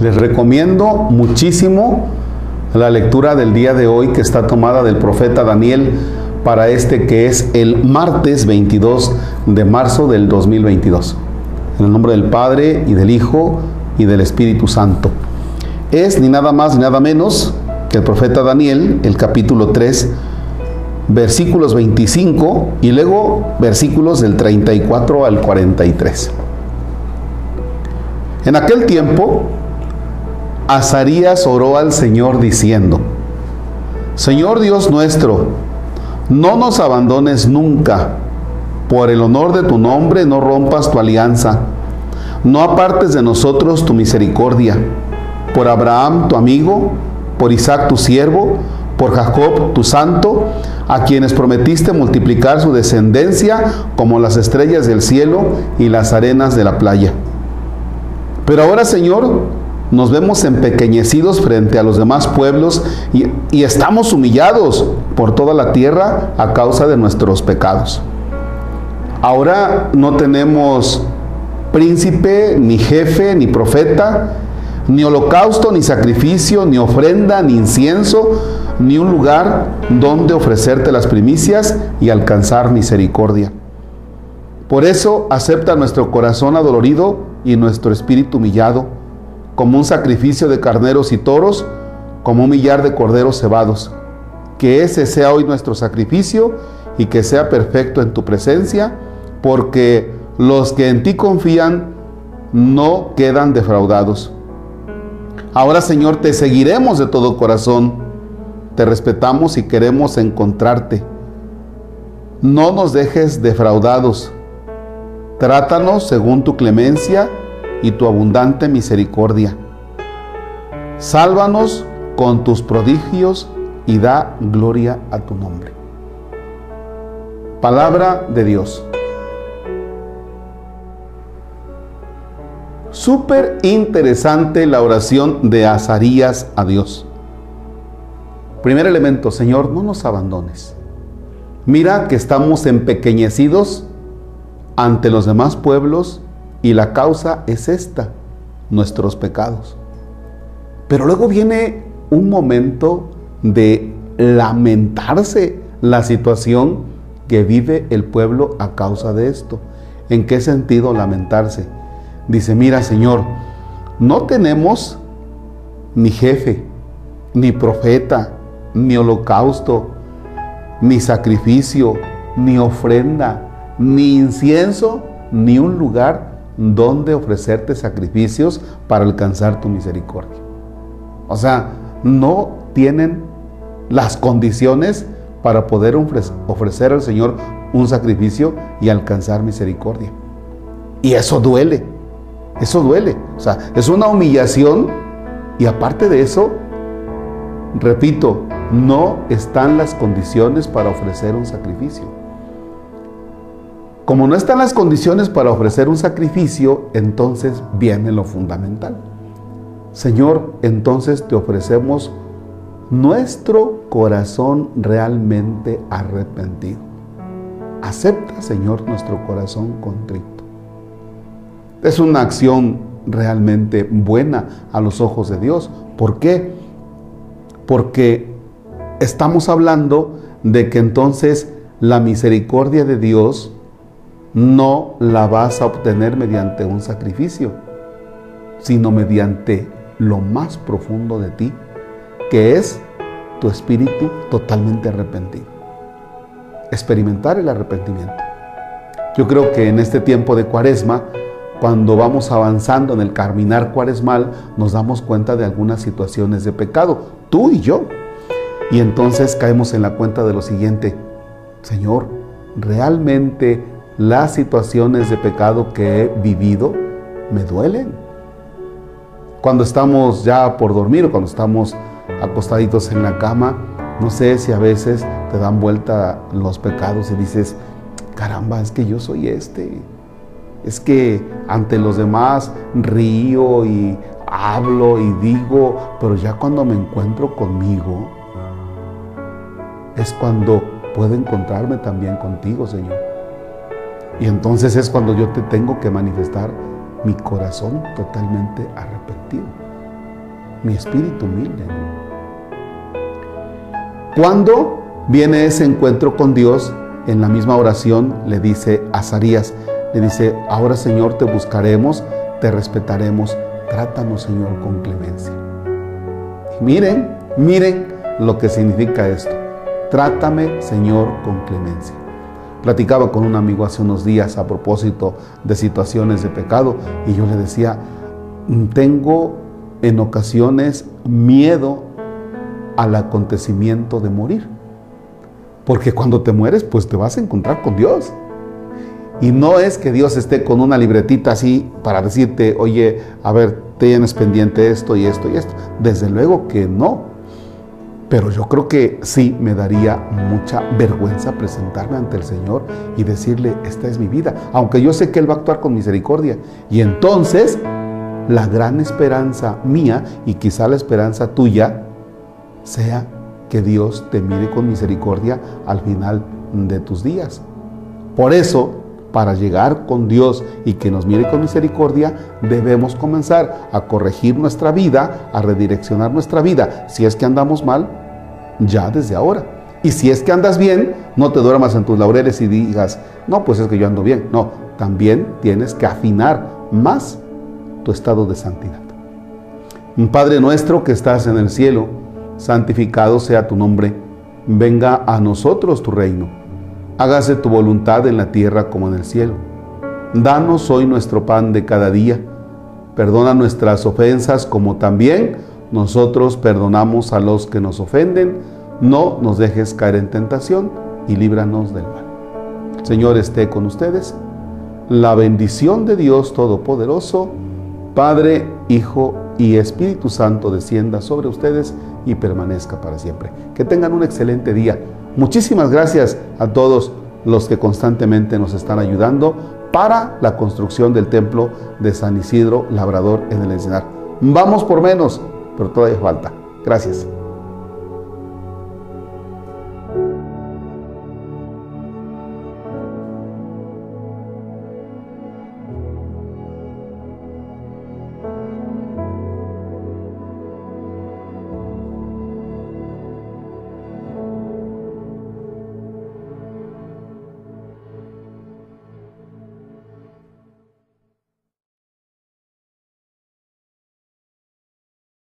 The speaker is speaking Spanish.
Les recomiendo muchísimo la lectura del día de hoy que está tomada del profeta Daniel para este que es el martes 22 de marzo del 2022. En el nombre del Padre y del Hijo y del Espíritu Santo. Es ni nada más ni nada menos que el profeta Daniel, el capítulo 3, versículos 25 y luego versículos del 34 al 43. En aquel tiempo, Azarías oró al Señor diciendo, Señor Dios nuestro, no nos abandones nunca, por el honor de tu nombre no rompas tu alianza, no apartes de nosotros tu misericordia, por Abraham tu amigo, por Isaac tu siervo, por Jacob tu santo, a quienes prometiste multiplicar su descendencia como las estrellas del cielo y las arenas de la playa. Pero ahora, Señor, nos vemos empequeñecidos frente a los demás pueblos y, estamos humillados por toda la tierra a causa de nuestros pecados. Ahora no tenemos príncipe, ni jefe, ni profeta, ni holocausto, ni sacrificio, ni ofrenda, ni incienso, ni un lugar donde ofrecerte las primicias y alcanzar misericordia. Por eso acepta nuestro corazón adolorido y nuestro espíritu humillado, como un sacrificio de carneros y toros, como un millar de corderos cebados. Que ese sea hoy nuestro sacrificio y que sea perfecto en tu presencia, porque los que en ti confían no quedan defraudados. Ahora, Señor, te seguiremos de todo corazón te respetamos y queremos encontrarte. No nos dejes defraudados. Trátanos según tu clemencia y tu abundante misericordia. Sálvanos con tus prodigios y da gloria a tu nombre. Palabra de Dios. Súper interesante la oración de Azarías a Dios. Primer elemento, Señor, no nos abandones. Mira que estamos empequeñecidos ante los demás pueblos y la causa es esta, nuestros pecados. Pero luego viene un momento de lamentarse la situación que vive el pueblo a causa de esto. ¿En qué sentido lamentarse? Dice, mira Señor, no tenemos ni jefe, ni profeta, ni holocausto, ni sacrificio, ni ofrenda, ni incienso, ni un lugar donde ofrecerte sacrificios para alcanzar tu misericordia. O sea, no tienen las condiciones para poder ofrecer al Señor un sacrificio y alcanzar misericordia. Y eso duele, eso duele. O sea, es una humillación y aparte de eso, repito, no están las condiciones para ofrecer un sacrificio. Como no están las condiciones para ofrecer un sacrificio, entonces viene lo fundamental. Señor, entonces te ofrecemos nuestro corazón realmente arrepentido. Acepta, Señor, nuestro corazón contrito. Es una acción realmente buena a los ojos de Dios. ¿Por qué? Porque estamos hablando de que entonces la misericordia de Dios no la vas a obtener mediante un sacrificio, sino mediante lo más profundo de ti, que es tu espíritu totalmente arrepentido. Experimentar el arrepentimiento. Yo creo que en este tiempo de cuaresma, cuando vamos avanzando en el caminar cuaresmal, nos damos cuenta de algunas situaciones de pecado, tú y yo. Y entonces caemos en la cuenta de lo siguiente, Señor, realmente las situaciones de pecado que he vivido me duelen. Cuando estamos ya por dormir o cuando estamos acostaditos en la cama, no sé si a veces te dan vuelta los pecados y dices, caramba, es que yo soy este. Es que ante los demás río y hablo y digo, pero ya cuando me encuentro conmigo, es cuando puedo encontrarme también contigo, Señor. Y entonces es cuando yo te tengo que manifestar mi corazón totalmente arrepentido. mi espíritu humilde. Cuando viene ese encuentro con Dios, en la misma oración le dice a Azarías, le dice, ahora Señor te buscaremos, te respetaremos, trátanos Señor con clemencia. Y miren, miren lo que significa esto. Trátame Señor con clemencia. Platicaba con un amigo hace unos días a propósito de situaciones de pecado y yo le decía, tengo en ocasiones miedo al acontecimiento de morir. Porque cuando te mueres, pues te vas a encontrar con Dios. Y no es que Dios esté con una libretita así para decirte, oye, a ver, tienes pendiente esto y esto y esto. Desde luego que no. Pero yo creo que sí me daría mucha vergüenza presentarme ante el Señor y decirle, esta es mi vida. Aunque yo sé que Él va a actuar con misericordia. Y entonces, la gran esperanza mía y quizá la esperanza tuya sea que Dios te mire con misericordia al final de tus días. Por eso, para llegar con Dios y que nos mire con misericordia, debemos comenzar a corregir nuestra vida, a redireccionar nuestra vida. Si es que andamos mal, ya desde ahora. Y si es que andas bien, no te duermas en tus laureles y digas, no, pues es que yo ando bien. No, también tienes que afinar más tu estado de santidad. Padre nuestro que estás en el cielo, santificado sea tu nombre, venga a nosotros tu reino hágase tu voluntad en la tierra como en el cielo. Danos hoy nuestro pan de cada día. Perdona nuestras ofensas como también nosotros perdonamos a los que nos ofenden. No nos dejes caer en tentación y líbranos del mal. Señor esté con ustedes. La bendición de Dios Todopoderoso, Padre, Hijo y Espíritu Santo descienda sobre ustedes y permanezca para siempre. Que tengan un excelente día. Muchísimas gracias a todos los que constantemente nos están ayudando para la construcción del templo de San Isidro Labrador en el Encinar. Vamos por menos, pero todavía falta. Gracias.